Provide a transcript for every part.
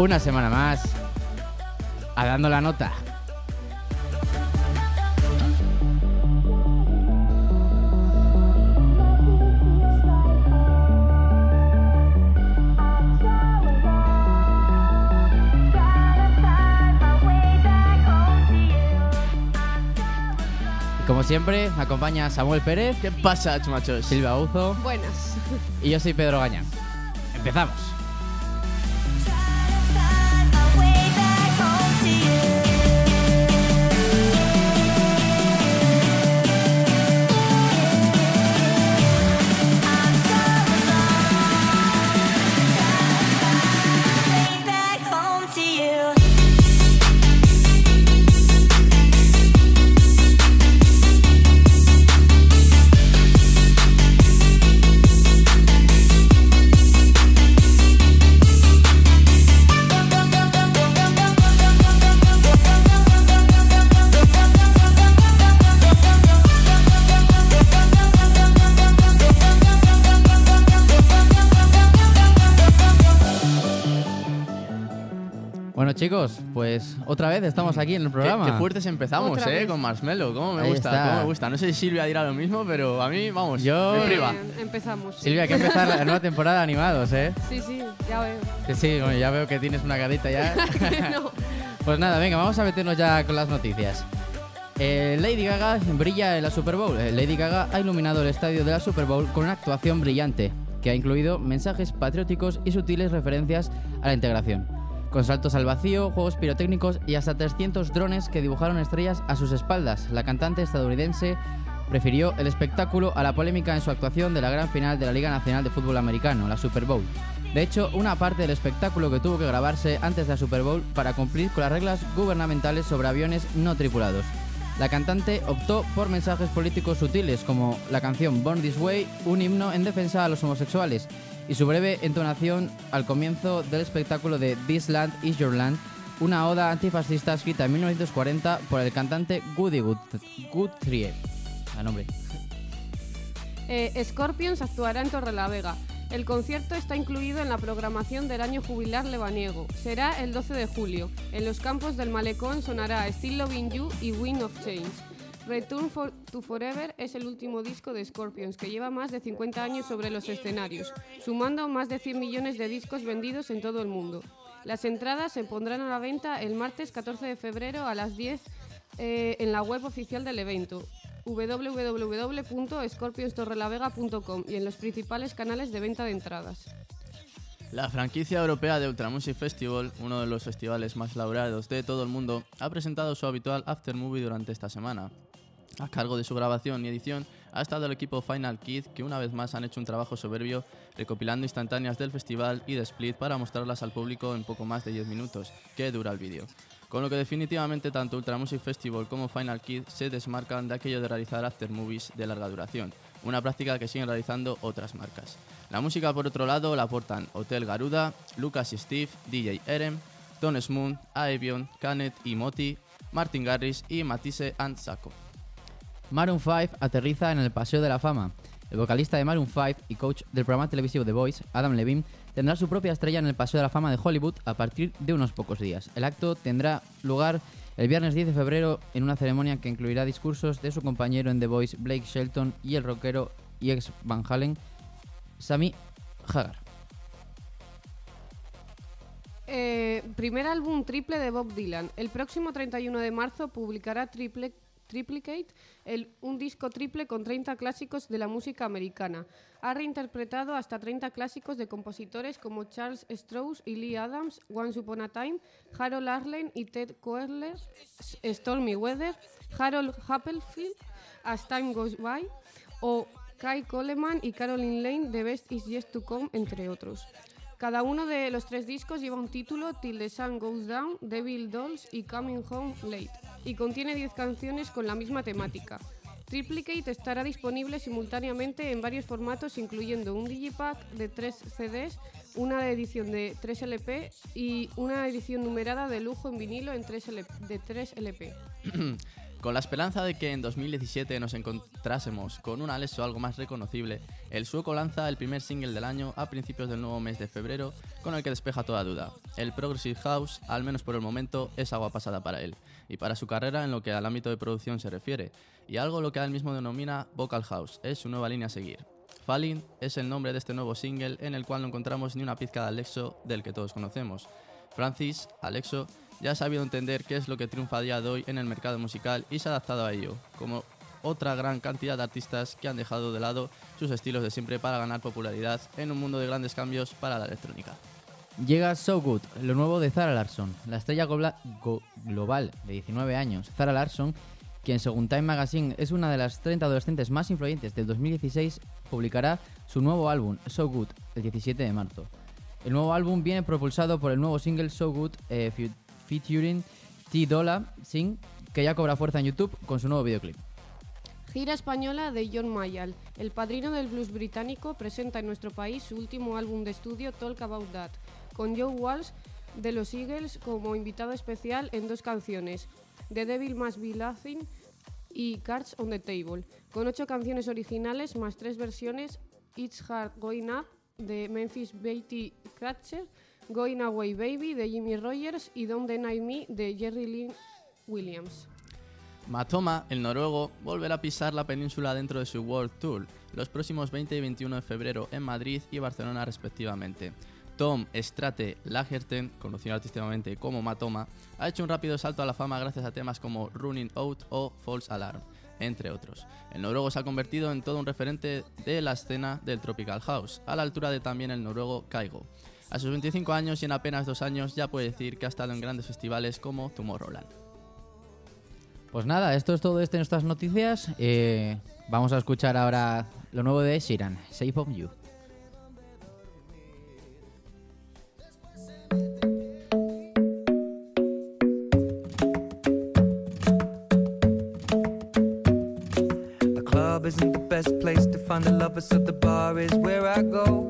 una semana más a dando la nota. Y como siempre, me acompaña Samuel Pérez, ¿Qué pasa, chumachos? Silvia Uzo Buenas. y yo soy Pedro Gañán. Empezamos. Bueno chicos, pues otra vez estamos aquí en el Qué, programa. qué fuertes empezamos, Otra ¿eh? vez. Con Marshmello. ¿Cómo me Ahí gusta? está. ¿Cómo me gusta? No sé si Silvia dirá lo mismo, pero a mí, vamos, Yo- me priva. Eh, empezamos. Silvia, hay que empezar la nueva temporada de animados, ¿eh? Sí, sí, ya veo. Que sí, bueno, ya veo que tienes una carita ya. no. Pues nada, venga, vamos a meternos ya con las noticias. Eh, Lady Gaga brilla en la Super Bowl. Eh, Lady Gaga ha iluminado el estadio de la Super Bowl con una actuación brillante, que ha incluido mensajes patrióticos y sutiles referencias a la integración. Con saltos al vacío, juegos pirotécnicos y hasta 300 drones que dibujaron estrellas a sus espaldas, la cantante estadounidense prefirió el espectáculo a la polémica en su actuación de la gran final de la Liga Nacional de Fútbol Americano, la Super Bowl. De hecho, una parte del espectáculo que tuvo que grabarse antes de la Super Bowl para cumplir con las reglas gubernamentales sobre aviones no tripulados. La cantante optó por mensajes políticos sutiles como la canción Born This Way, un himno en defensa a los homosexuales, y su breve entonación al comienzo del espectáculo de This Land Is Your Land, una oda antifascista escrita en 1940 por el cantante Woody Gut- Guthrie. A nombre. Eh, Scorpions actuará en Torrelavega. El concierto está incluido en la programación del año jubilar lebaniego. Será el 12 de julio. En los campos del Malecón sonará Still Loving You y Wind of Change. Return for- to Forever es el último disco de Scorpions, que lleva más de 50 años sobre los escenarios, sumando más de 100 millones de discos vendidos en todo el mundo. Las entradas se pondrán a la venta el martes 14 de febrero a las 10 eh, en la web oficial del evento www.scorpionstorrelavega.com y en los principales canales de venta de entradas. La franquicia europea de Ultra Music Festival, uno de los festivales más laureados de todo el mundo, ha presentado su habitual after movie durante esta semana. A cargo de su grabación y edición ha estado el equipo Final Kid, que una vez más han hecho un trabajo soberbio recopilando instantáneas del festival y de Split para mostrarlas al público en poco más de 10 minutos, que dura el vídeo. Con lo que definitivamente tanto Ultra Music Festival como Final Kid se desmarcan de aquello de realizar after movies de larga duración, una práctica que siguen realizando otras marcas. La música, por otro lado, la aportan Hotel Garuda, Lucas y Steve, DJ Erem, Don Smoon, Aevion, Canet y Moti, Martin Garris y Matisse and Sacco. Maroon 5 aterriza en el Paseo de la Fama. El vocalista de Maroon 5 y coach del programa televisivo The Voice, Adam Levine, tendrá su propia estrella en el Paseo de la Fama de Hollywood a partir de unos pocos días. El acto tendrá lugar el viernes 10 de febrero en una ceremonia que incluirá discursos de su compañero en The Voice, Blake Shelton, y el rockero y ex Van Halen, Sammy Hagar. Eh, primer álbum triple de Bob Dylan. El próximo 31 de marzo publicará triple, Triplicate, un disco triple con 30 clásicos de la música americana. Ha reinterpretado hasta 30 clásicos de compositores como Charles Strauss y Lee Adams, Once Upon a Time, Harold Arlen y Ted Koehler, Stormy Weather, Harold Applefield, As Time Goes By, o Kai Coleman y Caroline Lane, The Best Is Yet to Come, entre otros. Cada uno de los tres discos lleva un título, Till the Sun Goes Down, Devil Dolls y Coming Home Late, y contiene 10 canciones con la misma temática. Triplicate estará disponible simultáneamente en varios formatos, incluyendo un digipack de 3 CDs, una edición de 3 LP y una edición numerada de lujo en vinilo en 3 LP, de 3 LP. Con la esperanza de que en 2017 nos encontrásemos con un Alesso algo más reconocible, el sueco lanza el primer single del año a principios del nuevo mes de febrero, con el que despeja toda duda. El Progressive House, al menos por el momento, es agua pasada para él, y para su carrera en lo que al ámbito de producción se refiere, y algo lo que él mismo denomina Vocal House, es su nueva línea a seguir. Falling es el nombre de este nuevo single en el cual no encontramos ni una pizca de Alexo del que todos conocemos. Francis, Alexo, ya ha sabido entender qué es lo que triunfa a día de hoy en el mercado musical y se ha adaptado a ello, como otra gran cantidad de artistas que han dejado de lado sus estilos de siempre para ganar popularidad en un mundo de grandes cambios para la electrónica. Llega So Good, lo nuevo de Zara Larson, la estrella global de 19 años. Zara Larson, quien según Time Magazine es una de las 30 adolescentes más influyentes del 2016, publicará su nuevo álbum, So Good, el 17 de marzo. El nuevo álbum viene propulsado por el nuevo single So Good eh, featuring T Dolla Sing, que ya cobra fuerza en YouTube con su nuevo videoclip. Gira española de John Mayall. El padrino del blues británico presenta en nuestro país su último álbum de estudio Talk About That, con Joe Walsh de los Eagles como invitado especial en dos canciones, The Devil Must Be Laughing y Cards on the Table, con ocho canciones originales más tres versiones, It's Hard Going Up de Memphis Beatty Cratcher, Going Away Baby de Jimmy Rogers y Don't Deny Me de Jerry Lynn Williams. Matoma, el noruego, volverá a pisar la península dentro de su World Tour los próximos 20 y 21 de febrero en Madrid y Barcelona respectivamente. Tom Strate Lagerten, conocido artísticamente como Matoma, ha hecho un rápido salto a la fama gracias a temas como Running Out o False Alarm, entre otros. El noruego se ha convertido en todo un referente de la escena del Tropical House, a la altura de también el noruego Kaigo. A sus 25 años y en apenas dos años ya puede decir que ha estado en grandes festivales como Tomorrowland. Pues nada, esto es todo esto en nuestras noticias. Eh, vamos a escuchar ahora lo nuevo de Shiran, Shape of You. The club isn't the best place to find the lovers, so the bar is where I go.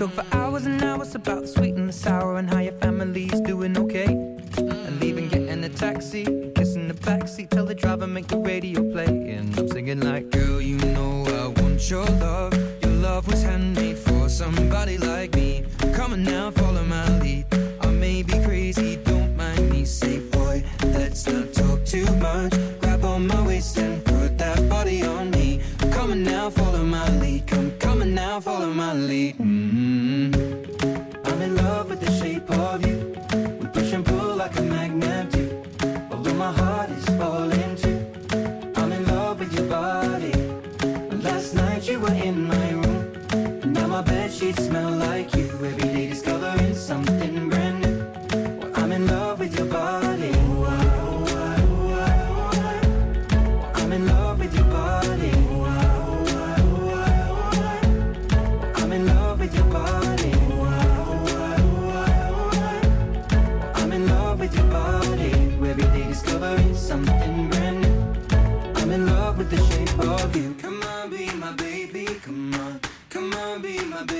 We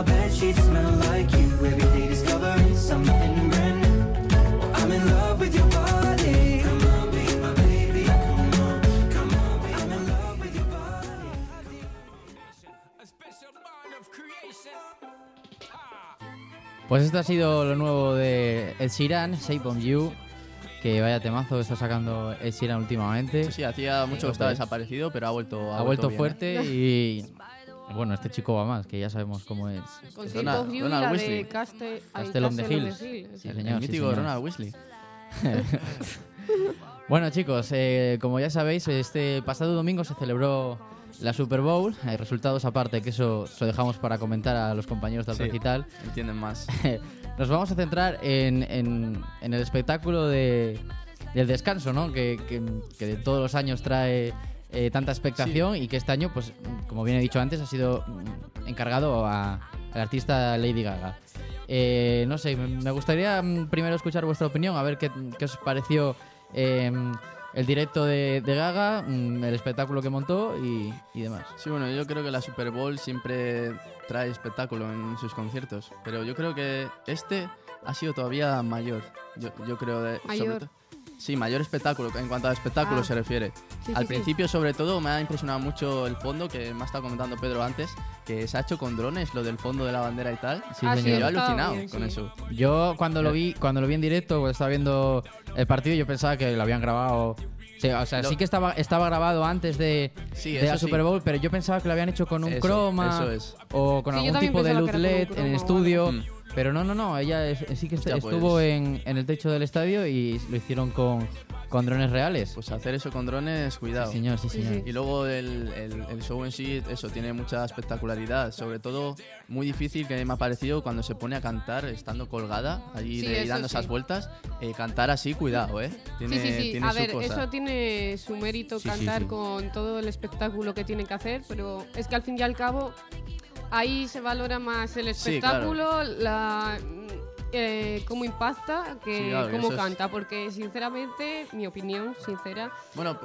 my bed sheets smell like you. Every day discovering something brand new. Well, I'm in love with your body. Come on, be my baby. Come on, come on, be I'm in love with your body. Pues esto ha sido lo nuevo de Ed Sheeran, Shape on You. Que vaya temazo está sacando Ed Sheeran últimamente. Sí, sí, hacía mucho que estaba vez. desaparecido, pero ha vuelto ha vuelto bien, ¿eh? fuerte y. Bueno, este chico va más, que ya sabemos cómo es. Con Ronald- You y Ronald la Weasley. de Castle, ay, Castle on the Castle Hills. Hill. Sí, El señor, sí, mítico señor. Ronald Weasley. Bueno, chicos, eh, como ya sabéis, este pasado domingo se celebró la Super Bowl. Hay resultados aparte, que eso se lo dejamos para comentar a los compañeros del Sí. recital. Entienden más. Nos vamos a centrar en, en- en el espectáculo de, del descanso, ¿no? Que, que- que de todos los años trae eh, tanta expectación y que este año, pues, como bien he dicho antes, ha sido mm, encargado a- al artista Lady Gaga. Eh, no sé, me- gustaría mm, primero escuchar vuestra opinión, a ver qué, qué os pareció eh, el directo de, de Gaga, mm, el espectáculo que montó y, y demás. Sí, bueno, yo creo que la Super Bowl siempre trae espectáculo en sus conciertos, pero yo creo que este ha sido todavía mayor. Yo, yo creo de, sobre. Sí, mayor espectáculo, en cuanto a espectáculo Ah. se refiere. Sí, Al sí, sí. principio, sobre todo, me ha impresionado mucho el fondo, que me ha estado comentando Pedro antes, que se ha hecho con drones, lo del fondo de la bandera y tal. Sí, Ah, Y yo he alucinado bien, con sí. eso. Yo cuando lo vi, cuando lo vi en directo, cuando estaba viendo el partido, yo pensaba que lo habían grabado. Sí, o sea, Lo- sí que estaba, estaba grabado antes de, Sí, de la. Super Bowl, pero yo pensaba que lo habían hecho con un Eso, croma eso es. o con Sí, algún tipo de luz LED croma en el estudio. Mm. Pero no, no, no, ella es- sí que Hostia, estuvo pues- en, en el techo del estadio y lo hicieron con, con drones reales. Pues hacer eso con drones, cuidado. sí, señor, sí, Sí, señor. sí. Y luego el, el- el show en sí, eso, tiene mucha espectacularidad. Sobre todo, muy difícil que me ha parecido cuando se pone a cantar estando colgada allí Sí, de- dando sí. esas vueltas. eh, cantar así, cuidado, ¿eh? Tiene, sí, sí, sí. tiene A su ver, cosa. eso tiene su mérito Sí, sí, cantar sí. con todo el espectáculo que tiene que hacer, pero es que al fin y al cabo ahí se valora más el Sí, claro. espectáculo, la eh, cómo impacta que Sí, claro, cómo es- canta, porque sinceramente, mi opinión sincera, Bueno,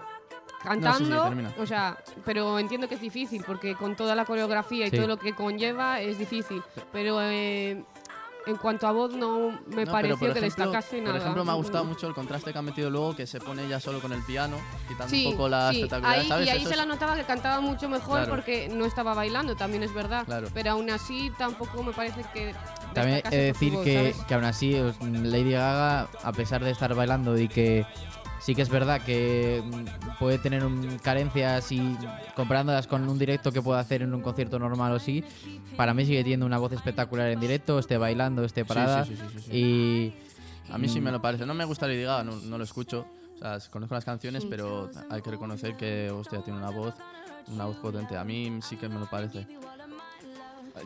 cantando, o sea, pero entiendo que es difícil porque con toda la coreografía y todo lo que conlleva es difícil, pero eh, en cuanto a voz no me no, pareció que ejemplo, destacase nada. Por ejemplo, me ha gustado mucho el contraste que ha metido luego, que se pone ella solo con el piano, quitando Sí, un poco la sí, espectacularidad, ahí, ¿sabes? y ahí Eso se es- la notaba que cantaba mucho mejor Claro. porque no estaba bailando, también es verdad. Claro. Pero aún así tampoco me parece que También he de decir voz, que, ¿sabes? que aún así Lady Gaga, a pesar de estar bailando y que sí que es verdad que mm, puede tener un- carencias y comparándolas con un directo que puede hacer en un concierto normal o sí, para mí sigue teniendo una voz espectacular en directo, esté bailando, esté parada sí, sí, sí, sí, sí. y A mí sí Mm. me lo parece. No me gusta Lady Gaga, no, no lo escucho. O sea, conozco las canciones, pero hay que reconocer que, hostia, tiene una voz, una voz potente. A mí sí que me lo parece.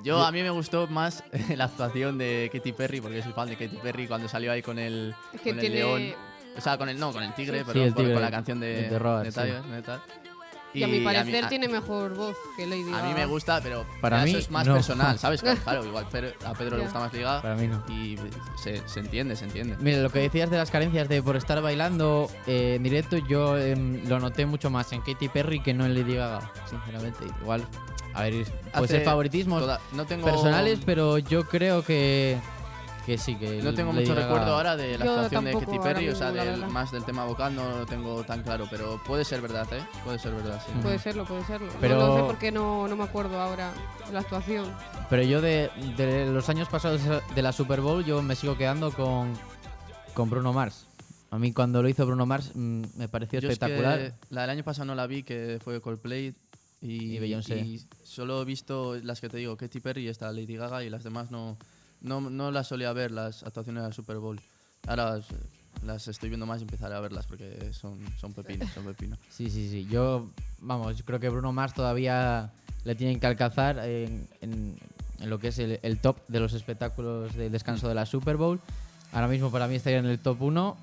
Yo, a mí me gustó más la actuación de Katy Perry, porque soy fan de Katy Perry cuando salió ahí con el, Es que con el tiene- león. O sea, con el, no, con el tigre, Sí. perdón, el con- tigre, con la canción de, de Roar, de sí. Tiger, de tal. y, a mi parecer a- tiene mejor voz que Lady A mí Gaga. me gusta, pero Para mí, eso es más no. personal, ¿sabes? Claro, igual a Pedro le gusta más Lady Gaga para mí no. y se, se entiende, se entiende. Mira, lo que decías de las carencias de por estar bailando eh, en directo, yo em, lo noté mucho más en Katy Perry que no en Lady Gaga, sinceramente. Igual, a ver, puede ser favoritismos toda- no tengo, personales, pero yo creo que, que sí, que No tengo Lady mucho Gaga- recuerdo ahora de la Yo actuación de Katy Perry, o sea, mismo, la del- más del tema vocal no lo tengo tan claro, pero puede ser verdad, ¿eh? Puede ser verdad, sí. Puede serlo, puede serlo. Pero- No lo sé porque no, no me acuerdo ahora de la actuación. Pero yo de, de los años pasados de la Super Bowl, yo me sigo quedando con, con Bruno Mars. A mí cuando lo hizo Bruno Mars mm, me pareció Yo es que espectacular. la del año pasado no la vi, que fue Coldplay. Y, Y Beyoncé. y solo he visto las que te digo, Katy Perry y esta Lady Gaga, y las demás no, no, no las solía ver, las actuaciones de la Super Bowl. Ahora las, estoy viendo más y empezaré a verlas porque son, son pepinos, son pepinos. Sí, sí, sí. Yo, vamos, yo creo que Bruno Mars todavía le tienen que alcanzar en, en- en lo que es el, el top de los espectáculos de descanso de la Super Bowl. Ahora mismo para mí estaría en el top 1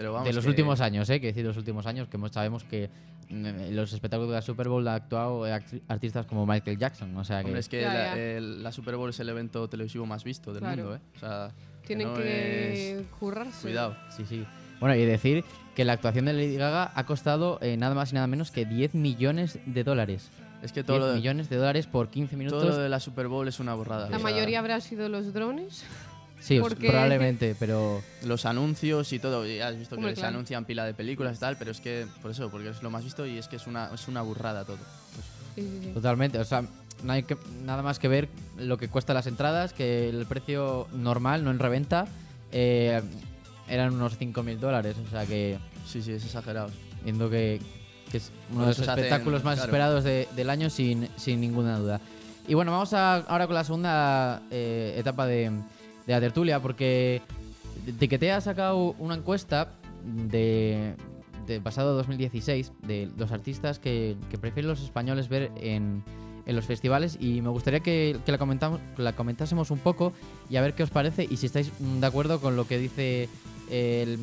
Pero vamos, de los que- últimos años, ¿eh? Que decir los últimos años, que hemos- sabemos que mm, en los espectáculos de la Super Bowl ha actuado eh, artistas como Michael Jackson, o sea que... Hombre, es que Ya, la, el- la Super Bowl es el evento televisivo más visto del Claro. mundo, ¿eh? O sea, Tienen no que es- currarse. Cuidado. Sí, sí. Bueno, y decir que la actuación de Lady Gaga ha costado eh, nada más y nada menos que 10 millones de dólares. Es que todo 10 lo, de, millones de dólares por 15 minutos. todo lo de la Super Bowl es una borrada. La o sea, mayoría habrá sido los drones. Sí, porque- probablemente, pero... Los anuncios y todo. Ya has visto Hombre, que se claro. anuncian pila de películas y tal, pero es que, por eso, porque es lo más visto y es que es una, es una burrada todo. Pues, Sí, sí, sí. Totalmente, o sea, no hay que, nada más que ver lo que cuesta las entradas, que el precio normal, no en reventa, eh, eran unos 5.000 dólares, o sea que sí, sí, es exagerado. viendo que, que es uno de los hacen, espectáculos más claro. esperados de- del año sin, sin ninguna duda. Y bueno, vamos a, ahora con la segunda eh, etapa de, de la tertulia, porque Tiquetea ha sacado una encuesta de, de pasado 2016 de los artistas que, que prefieren los españoles ver en, en los festivales y me gustaría que, que la, comentamos, que la comentásemos un poco y a ver qué os parece y si estáis mm, de acuerdo con lo que dice el-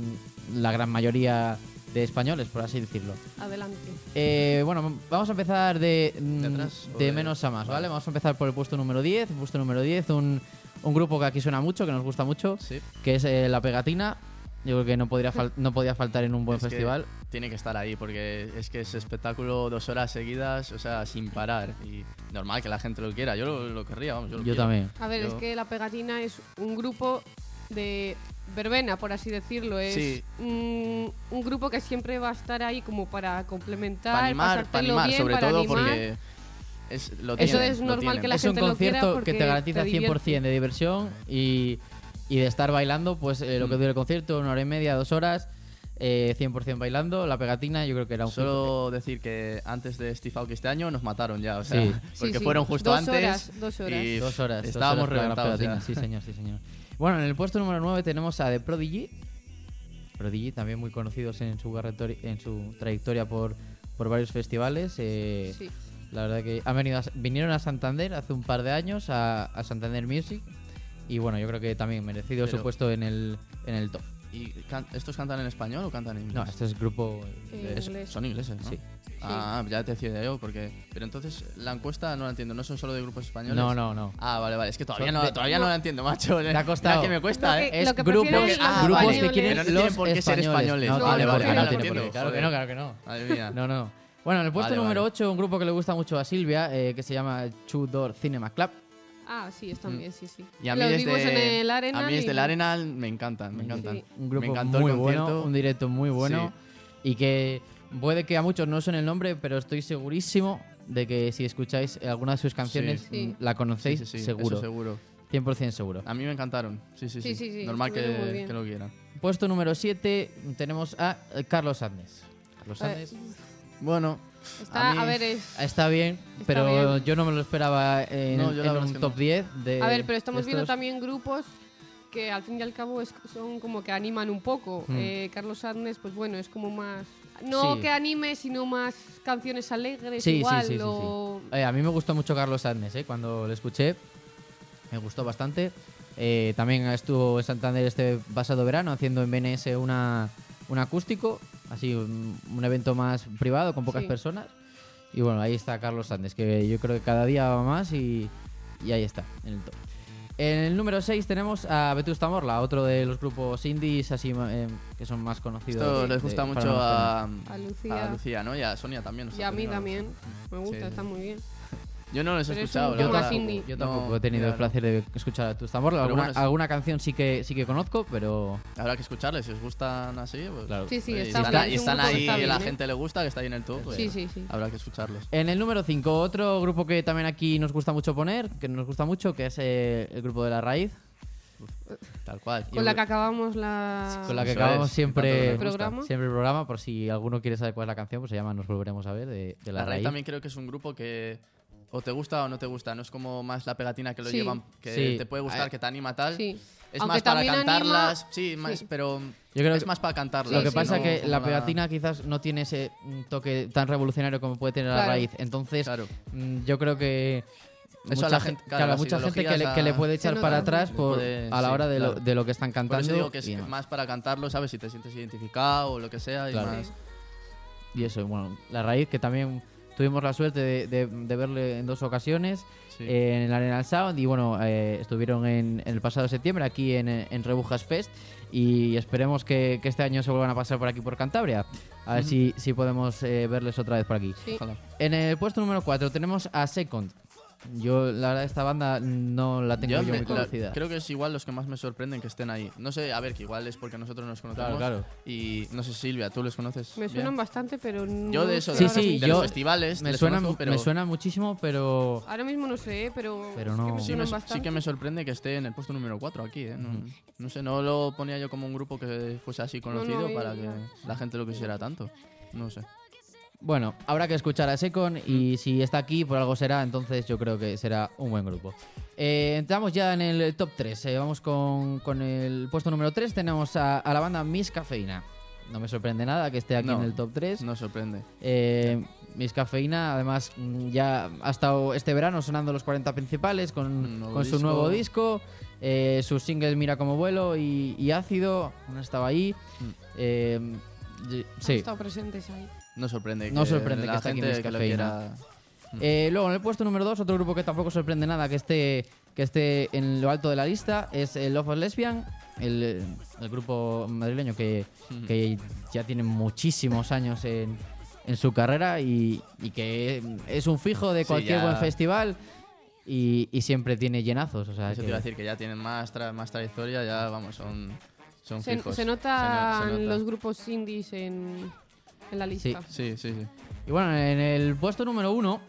la gran mayoría de españoles, por así decirlo. Adelante. Eh, bueno, vamos a empezar de, mm, ¿De de de- menos a más, ¿vale? Vale. Vamos a empezar por el puesto número 10. El puesto número 10, un, un grupo que aquí suena mucho, que nos gusta mucho, Sí. que es eh, La Pegatina. Yo creo que no, podría fal- no podía faltar en un buen Es que festival. tiene que estar ahí porque es que es espectáculo dos horas seguidas, o sea, sin parar. Y normal que la gente lo quiera. Yo lo, lo querría, vamos. Yo, lo Yo quiero. también. A ver, es que La Pegatina es un grupo de verbena, por así decirlo. Es Sí. un, un grupo que siempre va a estar ahí como para complementar, Para animar, para animar, bien, sobre para todo animar. porque es, lo Eso tienen, es normal tienen. que la es un gente lo quiera concierto que te garantiza te 100% divierte. de diversión y, y de estar bailando, pues eh, lo que Mm. dura el concierto, una hora y media, dos horas, eh, 100% bailando. La Pegatina yo creo que era un Solo decir que antes de Steve Aoki este año nos mataron ya, o sea, Sí. porque Sí, sí. fueron justo Dos antes horas, dos horas. y Dos horas. dos estábamos horas la reventados ya. Sí, señor, sí, señor. Bueno, en el puesto número 9 tenemos a The Prodigy. Prodigy, también muy conocidos en su, carretori- en su trayectoria por, por varios festivales. eh, Sí. La verdad que han venido a- vinieron a Santander hace un par de años, a, a Santander Music. Y bueno, yo creo que también merecido su puesto en el, en el top. ¿Y can- estos cantan en español o cantan en inglés? No, este es grupo... Inglés. son ingleses, ¿no? Sí. Ah, ya te decía yo, porque... Pero entonces, la encuesta no la entiendo, ¿no son solo de grupos españoles? No, no, no. Ah, vale, vale, es que todavía, no, de- todavía no la entiendo, macho. Te ha costado. Mira que me cuesta, Lo ¿eh? Es lo que grupos, grupos que quieren Pero no tienen los por qué ser españoles. No. Claro que claro que. Madre mía. No, no. Bueno, en el puesto Vale, número vale. 8, un grupo que le gusta mucho a Silvia, eh, que se llama Two Door Cinema Club. Ah, sí, están bien, sí, sí. Mm. Y a mí Los desde, vimos en el Arenal a mí desde y- el Arenal me encantan, me encantan. Sí. Un grupo me encantó muy el bueno, un directo muy bueno. Y que puede que a muchos no suene el nombre, pero estoy segurísimo de que si escucháis alguna de sus canciones, Sí. mm, la conocéis Sí, sí, sí, seguro. eso seguro. 100% seguro. A mí me encantaron. Sí, sí, sí. Sí, sí, sí, Normal que, que lo quieran. Puesto número 7 tenemos a eh, Carlos Andes. Carlos Eh, Andes Bueno, Está, mí- a, ver, es... está bien, está pero bien. yo no me lo esperaba en, No, yo en un top no. 10 de A ver, pero estamos de viendo estos. también grupos que al fin y al cabo es- son como que animan un poco. Hmm. Eh, Carlos Arnes, pues bueno, es como más... No Sí. que anime, sino más canciones alegres Sí, sí, igual. sí, sí, sí. o- Eh, a mí me gustó mucho Carlos Andes, ¿eh? cuando lo escuché. Me gustó bastante. Eh, también estuvo en Santander este pasado verano haciendo en BNS una, un acústico, así un, un evento más privado con pocas Sí. personas. Y bueno, ahí está Carlos Andes, que yo creo que cada día va más y, y ahí está, en el top. En el número 6 tenemos a Vetusta Morla, otro de los grupos indies así eh, que son más conocidos. esto de- les gusta de- mucho a, A Lucía. a Lucía, ¿no? Y a Sonia también. Y a mí también. Me gusta, Sí, sí. está muy bien. Yo no los he Pero escuchado, Yo tampoco, indie. yo tampoco No, he tenido el placer de escuchar a Vetusta Morla. Pero Alguna, bueno, es- alguna canción sí que sí que conozco, pero Habrá que escucharles, si os gustan así, pues... Claro. Sí, sí, y está están, un están ahí está y bien, la ¿eh? gente le gusta, que está ahí en el top, pues Sí, sí, sí. habrá que escucharlos. En el número 5, otro grupo que también aquí nos gusta mucho poner, que nos gusta mucho, que es eh, el grupo de La Raíz, Tal cual. Con la que acabamos la... con la que Eso acabamos es, siempre, el programa. siempre el programa, por si alguno quiere saber cuál es la canción, pues se llama Nos Volveremos a Ver, de, de La, La Raíz Raíz. también creo que es un grupo que o te gusta o no te gusta. No es como más la pegatina que lo Sí. llevan, que Sí. te puede gustar, que te anima tal. Sí. Es Aunque más para cantarlas, anima- sí, más, sí. pero Yo creo es que- más para cantarlas. Lo que sí, pasa no que la pegatina quizás no tiene ese toque tan revolucionario como puede tener la raíz. Entonces, Claro. mm, yo creo que Eso mucha a la gen- gente- claro, mucha gente que le, que puede echar para atrás por, puede- a la sí, hora de, lo, claro. de lo que están Por cantando. eso digo que es más para cantarlo, ¿sabes? Si te sientes identificado o lo que sea. Y Claro. más... Y eso, bueno, la raíz que también tuvimos la suerte de, de- de verle en dos ocasiones Sí. eh, en el Arena Sound y bueno, eh, estuvieron en, en el pasado septiembre aquí en, en Rebujas Fest y esperemos que, que este año se vuelvan a pasar por aquí por Cantabria. A ver si, si podemos eh, verles otra vez por aquí. Sí. En el puesto número 4 tenemos a Second. Yo, la verdad, esta banda no la tengo yo, Yo me- muy la- conocida. creo que es igual los que más me sorprenden que estén ahí. No sé, a ver, que igual es porque nosotros nos conocemos. Claro, claro. Y no sé, Silvia, ¿tú los conoces? Me bien? suenan bastante, pero no Yo de eso, de, Sí, ahora sí, de yo- los festivales, Me les suena, conozco, pero me suena muchísimo, pero... Ahora mismo no sé, pero, Pero sí que no. me sí, suenan me- sí que me sorprende que esté en el puesto número 4 aquí. ¿eh? No, no sé, no lo ponía yo como un grupo que fuese así conocido no, para eh, que no. la gente lo quisiera tanto. No sé. Bueno, habrá que escuchar a Secon y si está aquí por algo será, entonces yo creo que será un buen grupo. Eh, entramos ya en el top 3. vamos con, con el puesto número 3. Tenemos a, a la banda Miss Cafeína. No me sorprende nada que esté aquí No. en el top 3. No sorprende. Eh, Miss Cafeína, además, mm, ya ha estado este verano sonando los 40 principales con, con su disco. nuevo disco. eh, sus singles Mira como vuelo y, y Ácido. No estaba ahí. Mm. Eh, sí. estado presentes ahí. No sorprende. No que sorprende la que esté aquí que quiera. Eh, luego en el puesto número 2, otro grupo que tampoco sorprende nada que esté, que esté en lo alto de la lista es el Love of Lesbian, el, el grupo madrileño que, que ya tiene muchísimos años en, en su carrera y, y que es un fijo de cualquier buen festival y, y siempre tiene llenazos. O sea, Eso que- te iba a decir que ya tienen más, tra- más trayectoria, ya vamos, son, son Se, fijos. se notan Se no- se nota. los grupos indies en, en la lista. Sí, sí, sí. Y bueno, en el puesto número uno,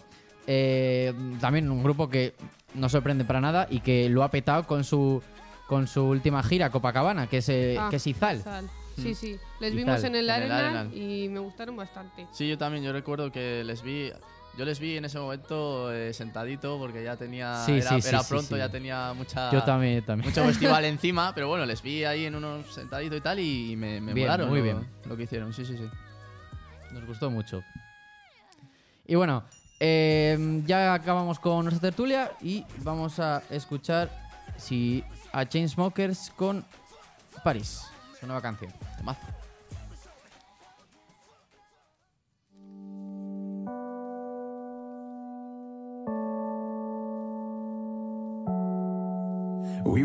eh, también un grupo que no sorprende para nada y que lo ha petado con su con su última gira Copacabana, que es, eh, Ah, que es Izal. Sal. Sí, Mm. sí. Les Y vimos en el En el Arenal y me gustaron bastante. Sí, yo también, yo recuerdo que les vi, yo les vi en ese momento eh, sentadito porque ya tenía, Sí, era, sí, sí, era sí, pronto, sí. ya tenía mucha, Yo también, yo también. mucho festival encima, pero bueno, les vi ahí en unos sentaditos y tal y me, me Bien, molaron muy lo, bien. lo que hicieron, sí, sí, sí. Nos gustó mucho. Y bueno, eh, ya acabamos con nuestra tertulia y vamos a escuchar si a Chainsmokers con Paris, su nueva canción. Temazo. We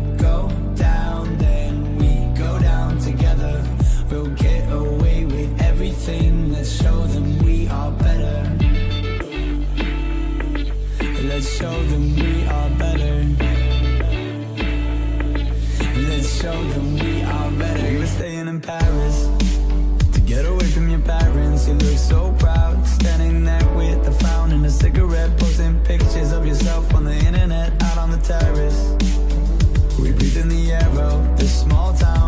show them we are better. Let's show them we are better. We were staying in Paris to get away from your parents. You look so proud, standing there with a frown and a cigarette, posting pictures of yourself on the internet, out on the terrace. We breathe in the air of this small town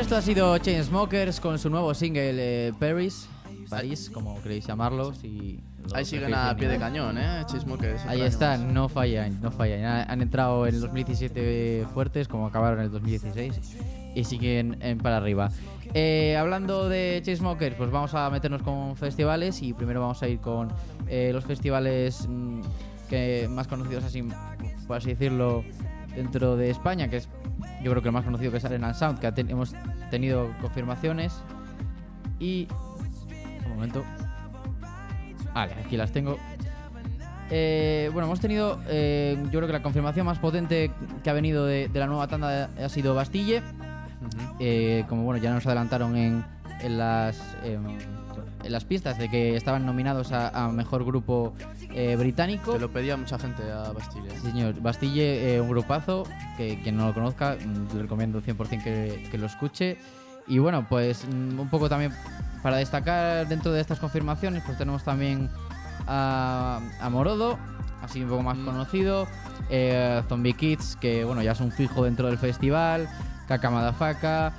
esto ha sido Chainsmokers con su nuevo single eh, Paris, París, como queréis llamarlo. Si lo Ahí siguen a pie de cañón, ¿eh? Chismokers. Ahí están, no fallan, no fallan. Ha- Han entrado en el 2017 fuertes, como acabaron en el 2016, y siguen en para arriba. Eh, hablando de Chainsmokers, pues vamos a meternos con festivales y primero vamos a ir con eh, los festivales mm, que más conocidos así, por así decirlo, dentro de España, que es yo creo que el más conocido que es Arena Sound, que ten- hemos tenido confirmaciones y un momento. Vale, aquí las tengo. Eh, bueno, hemos tenido, eh, yo creo que la confirmación más potente que ha venido de, de la nueva tanda ha sido Bastille. Eh, como bueno, ya nos adelantaron en, en las em, las pistas de que estaban nominados a, a mejor grupo eh, británico. Te lo pedía mucha gente a Bastille. Sí, señor. Bastille, eh, un grupazo, que quien no lo conozca, mm, le recomiendo 100% que, que lo escuche. Y bueno, pues mm, un poco también para destacar dentro de estas confirmaciones, pues tenemos también a, a Morodo, así un poco más Mm. conocido, eh, Zombie Kids, que bueno, ya es un fijo dentro del festival, Kaka Madafaka,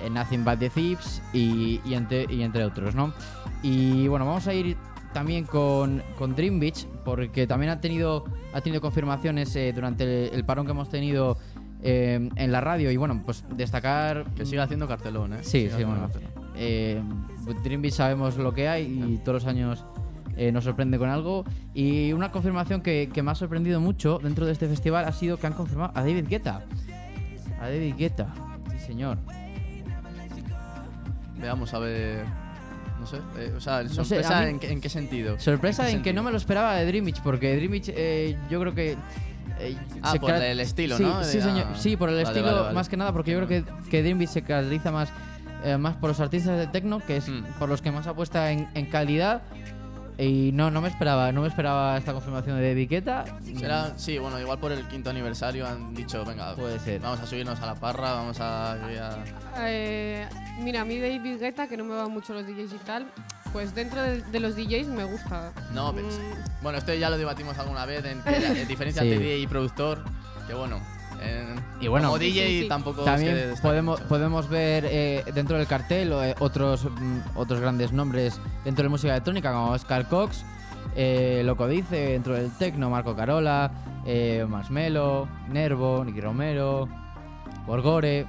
eh, Nothing But The Thieves y, y entre, y entre otros, ¿no? Y bueno, vamos a ir también con, con Dream Beach, porque también ha tenido, ha tenido confirmaciones eh, durante el, el parón que hemos tenido eh, en la radio. Y bueno, pues destacar. Que siga haciendo cartelón, ¿eh? Sí, sí, bueno. Eh, Dream Beach sabemos lo que hay y todos los años eh, nos sorprende con algo. Y una confirmación que, que me ha sorprendido mucho dentro de este festival ha sido que han confirmado a David Guetta. A David Guetta, sí señor. Veamos a ver. No sé. eh, o sea, sorpresa en, qué, en qué sentido. Sorpresa qué en que no me lo esperaba de Dream Beach, porque Dream Beach eh, yo creo que... eh, Ah, por el estilo, sí, ¿no? Sí, De- señor. ah, Sí, por el vale, estilo vale, vale. más que nada, porque yo creo que, que se caracteriza más, eh, más por los artistas de techno, que es Mm. por los que más apuesta en, en calidad. Y no, no me esperaba, no me esperaba esta confirmación de David Guetta. Será, sí, bueno, igual por el quinto aniversario han dicho, venga, Puede ser. vamos a subirnos a la parra, vamos a... a- Eh, mira, a mí David Guetta, que no me van mucho los DJs y tal, pues dentro de, de los DJs me gusta. No, Mm, pues, bueno, esto ya lo debatimos alguna vez, en, la- diferencia Sí. entre DJ y productor, que bueno, en- Y bueno, como DJ sí, sí. tampoco es También podemos, mucho. podemos ver eh, dentro del cartel eh, otros, mm, otros grandes nombres dentro de música electrónica como Oscar Cox, eh, Loco Dice, dentro del techno, Marco Carola, eh, Marshmello, Nervo, Nicky Romero, Borgore.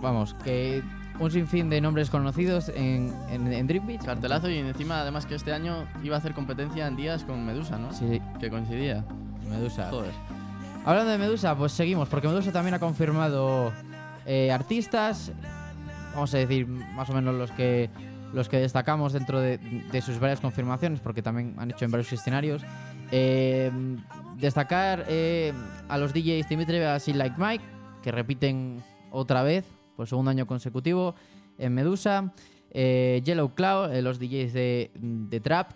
Vamos, que un sinfín de nombres conocidos en, en, en Dream Beach. Cartelazo y encima además que este año iba a hacer competencia en días con Medusa, ¿no? Sí, Que coincidía. Medusa. Joder. Hablando de Medusa, pues seguimos, porque Medusa también ha confirmado eh, artistas, vamos a decir más o menos los que los que destacamos dentro de, de sus varias confirmaciones, porque también han hecho en varios escenarios. Eh, destacar eh, a los DJs Dimitri Vegas y Like Mike, que repiten otra vez por segundo año consecutivo en Medusa. Eh, Yellow Cloud, eh, los DJs de, de Trap.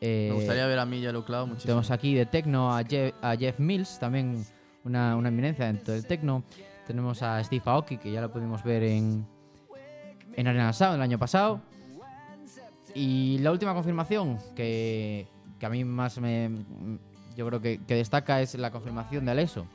Eh, Me gustaría ver a mí Yellow Cloud muchísimo. tenemos aquí de Tecno a Jeff, a Jeff Mills, también una, una eminencia dentro del Tecno. Tenemos a Steve Aoki, que ya lo pudimos ver en, en Arena Sound el año pasado. Y la última confirmación que, que a mí más me. Yo creo que, que destaca es la confirmación de Aleso.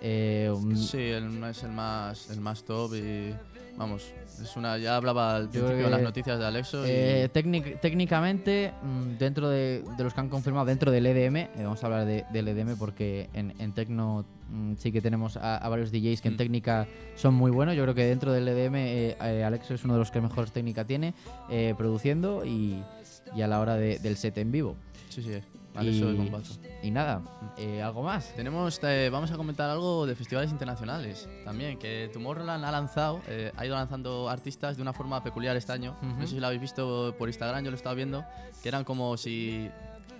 Eh, un- Sí, el, es el más, el más top y vamos, es una ya hablaba al principio de las noticias de Alexo y Eh, técnic- técnicamente, mm, dentro de, de los que han confirmado, dentro del EDM, eh, vamos a hablar de- del EDM porque en, en Tecno mm, sí que tenemos a, a varios DJs que en Mm. técnica son muy buenos. Yo creo que dentro del EDM, eh, eh, Alexo es uno de los que mejor técnica tiene, eh, produciendo y, y a la hora de- del set en vivo. sí, sí, Alexo y, es bombazo. y nada, eh, ¿algo más? Tenemos, eh, vamos a comentar algo de festivales internacionales también, que Tomorrowland ha lanzado, eh, ha ido lanzando artistas de una forma peculiar este año. No Ujú. sé si lo habéis visto por Instagram, yo lo estaba viendo, que eran como si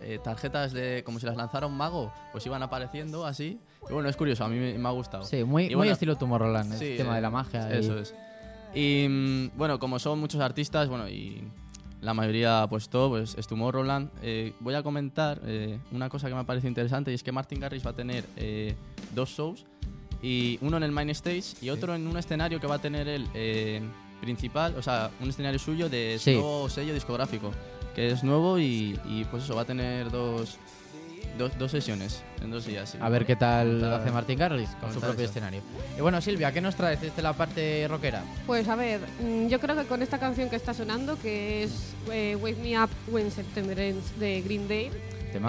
eh, tarjetas de, como si las lanzara un mago, pues iban apareciendo así. Y bueno, es curioso, a mí me, me ha gustado. Sí, muy, Y muy bueno, estilo Tomorrowland, Sí, el tema eh, de la magia. y- Eso es. Y mm, bueno, como son muchos artistas, bueno, y la mayoría pues todo, pues es Tomorrowland, eh, voy a comentar eh, una cosa que me parece interesante y es que Martin Garrix va a tener eh, dos shows, y uno en el main stage y otro en un escenario que va a tener el eh, principal, o sea, un escenario suyo de su Sí. nuevo sello discográfico, que es nuevo y, y, pues eso, va a tener dos, dos, dos sesiones en dos días. sí. A ver qué tal hace Martín Garrix con su propio eso. escenario. Y bueno, Silvia, ¿qué nos traes desde la parte rockera? Pues a ver, mm, yo creo que con esta canción que está sonando, que es eh, Wake Me Up When September Ends de Green Day,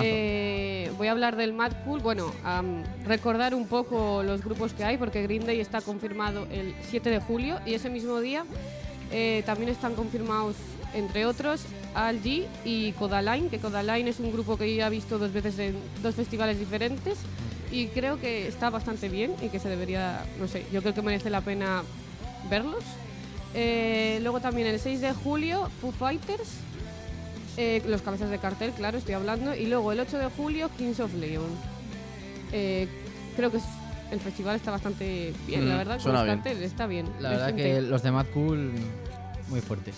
eh, voy a hablar del Mad Cool. Bueno, recordar un poco los grupos que hay, porque Green Day está confirmado el 7 de julio y ese mismo día eh, también están confirmados, entre otros, Al G y Codaline, que Codaline es un grupo que ya he visto dos veces en dos festivales diferentes y creo que está bastante bien y que se debería, no sé, yo creo que merece la pena verlos. Eh, luego también el 6 de julio, Foo Fighters, eh, los cabezas de cartel, claro, estoy hablando. Y luego el 8 de julio, Kings of Leon. Eh, creo que es- el festival está bastante bien, la Mm, verdad, con los bien. carteles, está bien. La verdad que los de Mad Cool muy fuertes.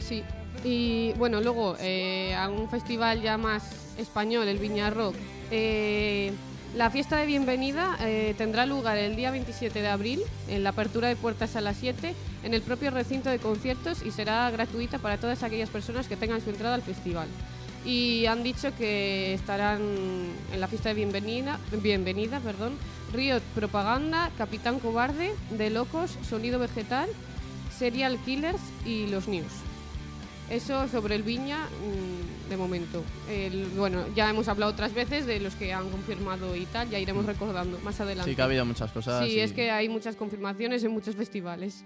Sí. Y bueno, luego eh, a un festival ya más español, el Viña Rock. eh, la fiesta de bienvenida eh, tendrá lugar el día 27 de abril, en la apertura de puertas a las 7, en el propio recinto de conciertos y será gratuita para todas aquellas personas que tengan su entrada al festival. Y han dicho que estarán en la fiesta de bienvenida, bienvenida perdón, Riot Propaganda, Capitán Cobarde, De Locos, Sonido Vegetal, Serial Killers y Los News. Eso sobre el Viña mm, de momento. El- bueno, ya hemos hablado otras veces de los que han confirmado y tal, ya iremos recordando más adelante. Sí, que ha habido muchas cosas. Sí, y- es que hay muchas confirmaciones en muchos festivales.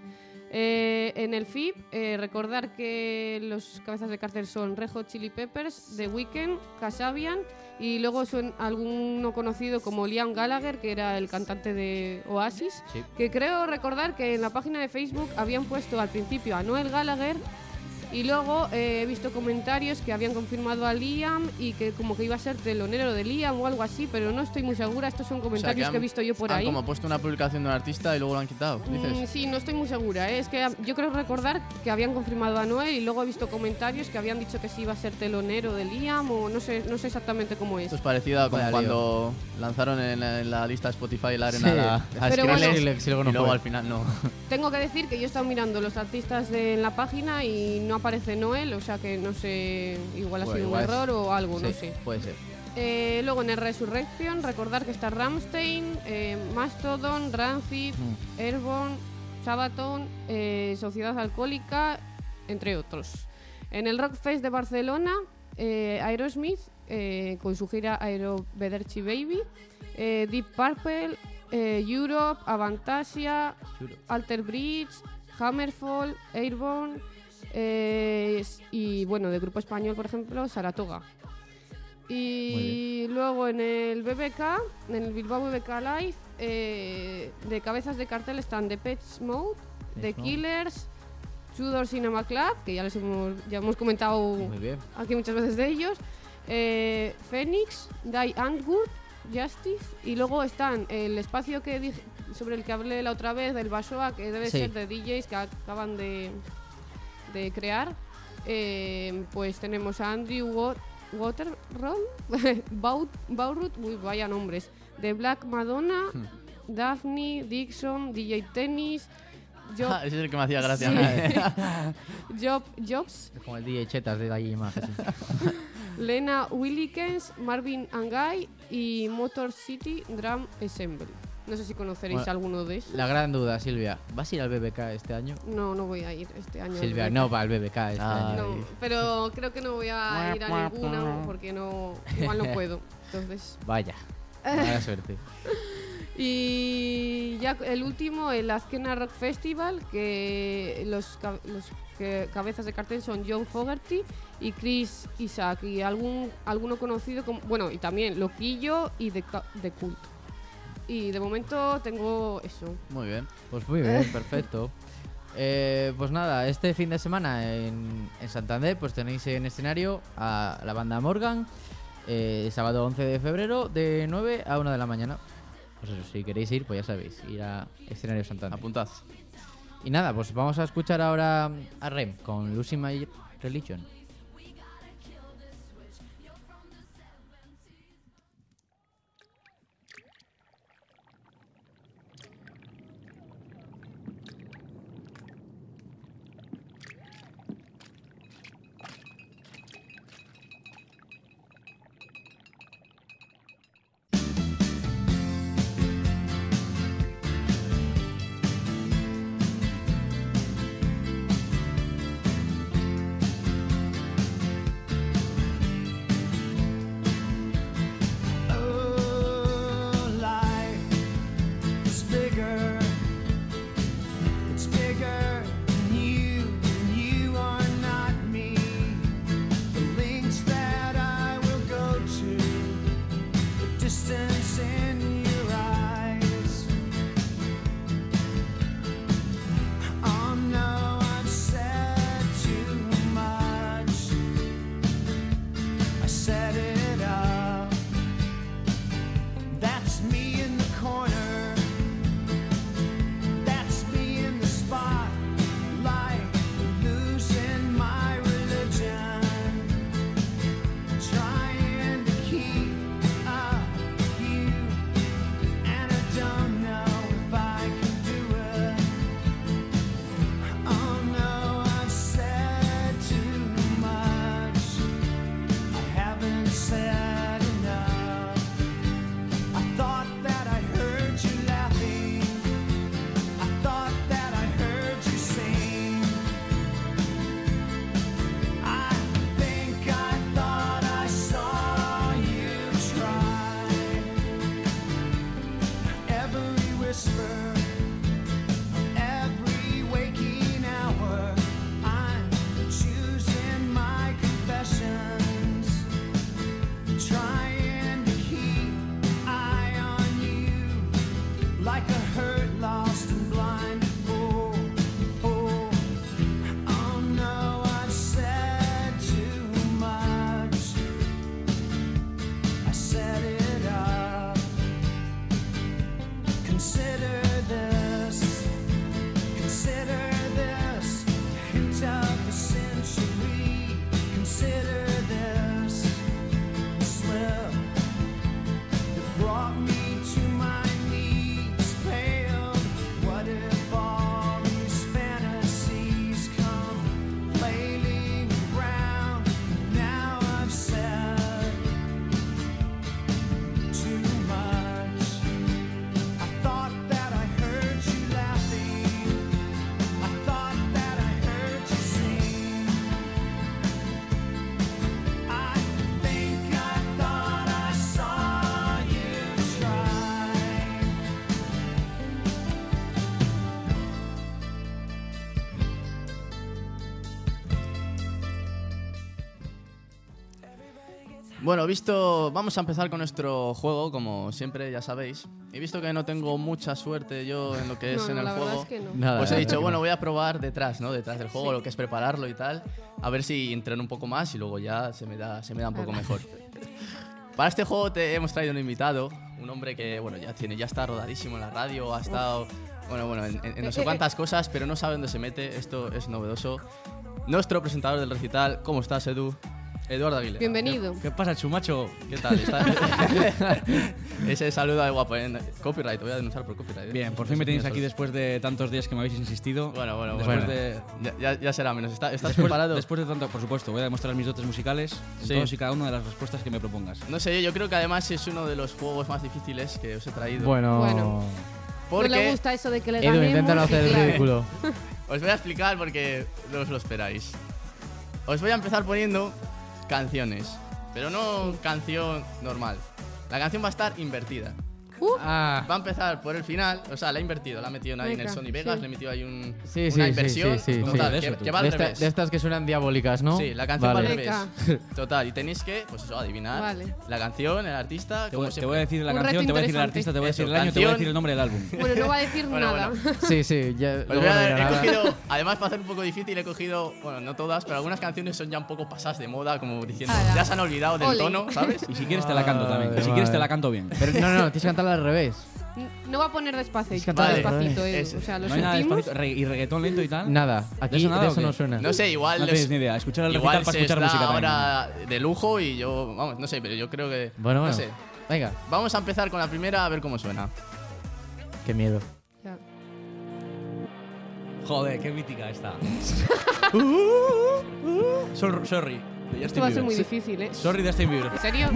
Eh, en el FIP, eh, recordar que los cabezas de cartel son Red Hot Chili Peppers, The Weeknd, Kasabian y luego son alguno conocido como Liam Gallagher, que era el cantante de Oasis. Sí. Que creo recordar que en la página de Facebook habían puesto al principio a Noel Gallagher y luego eh, he visto comentarios que habían confirmado a Liam y que como que iba a ser telonero de Liam o algo así, pero no estoy muy segura. Estos son o sea, comentarios que, han- he visto yo por han ahí. como puesto una publicación de un artista y luego lo han quitado, dices. Mm, sí, no estoy muy segura. ¿eh? Es que yo creo recordar que habían confirmado a Noel y luego he visto comentarios que habían dicho que sí iba a ser telonero de Liam o no sé, no sé exactamente cómo es. Esto es parecido a como Vaya lío. cuando lanzaron en la, en la lista Spotify la arena Sí, a, a Skrillex, bueno. Skrillex y luego no luego fue. al final no. Tengo que decir que yo he estado mirando los artistas de, en la página y no aparece Noel, o sea que no sé, igual ha Bueno, sido un es- error o algo, no sé. Puede ser. Eh, luego en el Resurrection, recordar que está Ramstein, eh, Mastodon, Rancid, Mm. Airborne, Sabaton, eh, Sociedad Alcohólica, entre otros. En el Rockfest de Barcelona, Aerosmith, con su gira Aero Bederchi Baby, Deep Purple, Europe, Avantasia, Alter Bridge, Hammerfall, Airborne eh, y bueno, de grupo español, por ejemplo, Saratoga. Y luego en el BBK, en el Bilbao BBK Live, eh, de cabezas de cartel están The Pets Mode, The. Killers, Tudor Cinema Club, que ya les hemos, ya hemos comentado aquí muchas veces de ellos, eh, Phoenix, Die Antwoord, Justice, y luego están el espacio que dije- sobre el que hablé la otra vez, del Basoa, que debe Sí. ser de DJs que acaban de, de crear. Eh, pues tenemos a Andrew Wa- Waterroll, Bau- Baurut, uy, vaya nombres, de Black Madonna, Hmm. Daphne, Dixon, DJ Tennis, Job, Ah, ese es el que me hacía gracia. Sí. Job Jobs, Es como el DJ Chetas de imagen. Lena Willikens, Marvin Angay y Motor City Drum Ensemble. No sé si conoceréis Bueno, alguno de esos. La gran duda, Silvia. ¿Vas a ir al BBK este año? No, no voy a ir este año. Silvia, no va al BBK este año. No, pero creo que no voy a ir a ninguna porque no, igual no puedo. Entonces, Vaya. Mala suerte. y ya el último, el Azkena Rock Festival, que los, los que cabezas de cartel son John Fogerty y Chris Isaac y algún alguno conocido como, bueno, y también Loquillo y The, Ca- The Cult. Y de momento tengo eso. Muy bien. Pues muy bien, perfecto. Eh, pues nada, este fin de semana en, en Santander pues tenéis en escenario a la banda Morgan, eh, sábado 11 de febrero de 9 a 1 de la mañana. Pues eso, si queréis ir, pues ya sabéis, ir a escenario Santander. Apuntad. Y nada, pues vamos a escuchar ahora a Rem con Lucy My Religion. Bueno, visto, vamos a empezar con nuestro juego, como siempre, ya sabéis. He visto que no tengo mucha suerte yo en lo que es no, en el juego. es que no. Nada, Pues he dicho, bueno, no. voy a probar detrás, ¿no? Detrás del juego, Sí. lo que es prepararlo y tal. A ver si entreno un poco más y luego ya se me da, se me da un poco mejor. Para este juego te hemos traído un invitado, un hombre que, bueno, ya tiene, ya está rodadísimo en la radio, ha estado, bueno, bueno, en, en- en no sé cuántas cosas, pero no sabe dónde se mete. Esto es novedoso. Nuestro presentador del recital, ¿cómo estás, Edu? Eduardo Aguilera. Bienvenido. ¿Qué pasa, chumacho? ¿Qué tal? ¿Estás- Ese saludo de guapo. ¿eh? Copyright, voy a denunciar por copyright. ¿eh? Bien, por fin me tenéis aquí después de tantos días que me habéis insistido. Bueno, bueno, después bueno. de. Ya, ya- ya será menos. ¿Está- ¿Estás Después, preparado? después de tanto, por supuesto, voy a demostrar mis dotes musicales en Sí. todos y cada una de las respuestas que me propongas. No sé, yo creo que además es uno de los juegos más difíciles que os he traído. Bueno. Bueno. porque No le gusta eso de que le Edu, ganemos. intenta no hacer el ridículo. os voy a explicar porque no os lo esperáis. Os voy a empezar poniendo canciones, pero no canción normal. La canción va a estar invertida. Ah, Va a empezar por el final, o sea, la ha invertido, la ha metido ahí en el Venga, Sony Vegas, sí. le ha metido ahí un, Sí, sí, una inversión. sí, sí, total, sí. que, De eso, que va al de, esta- revés. de estas que suenan diabólicas, ¿no? Sí, la canción Vale. va al revés. Venga. Total, y tenéis que, pues eso, adivinar Vale. la canción, el artista. Te como voy, te voy a decir la Un canción, te voy a decir el artista, te voy a decir Eso, el año, te voy a decir el nombre del álbum. Bueno, no va a decir Bueno, nada. bueno. Sí, sí, ya. Os luego voy a- no dirá he nada. cogido, además para hacer un poco difícil, he cogido, bueno, no todas, pero algunas canciones son ya un poco pasadas de moda, como diciendo, ya se han olvidado del tono, ¿sabes? Y si quieres te la canto también. Y si quieres te la canto bien. Pero no, no, tienes que cantarla al revés. No va a poner despacito, cantar despacito. Edu. Es- O sea, lo No hay nada sentimos. despacito. Re- ¿Y reggaetón lento y tal? Nada, aquí eso nada de o eso qué? no suena. No sé, igual. No es- tenéis ni idea. Escuchar el igual recital para se escuchar está música también. ahora de lujo y yo, vamos, no sé, pero yo creo que. Bueno, no bueno. sé. Venga, Vamos a empezar con la primera a ver cómo suena. qué miedo. Ya. Joder, qué mítica esta. Sor- sorry. de Esto Justin va a ser Bieber. muy difícil, ¿eh? Sorry, Justin Bieber. ¿En serio?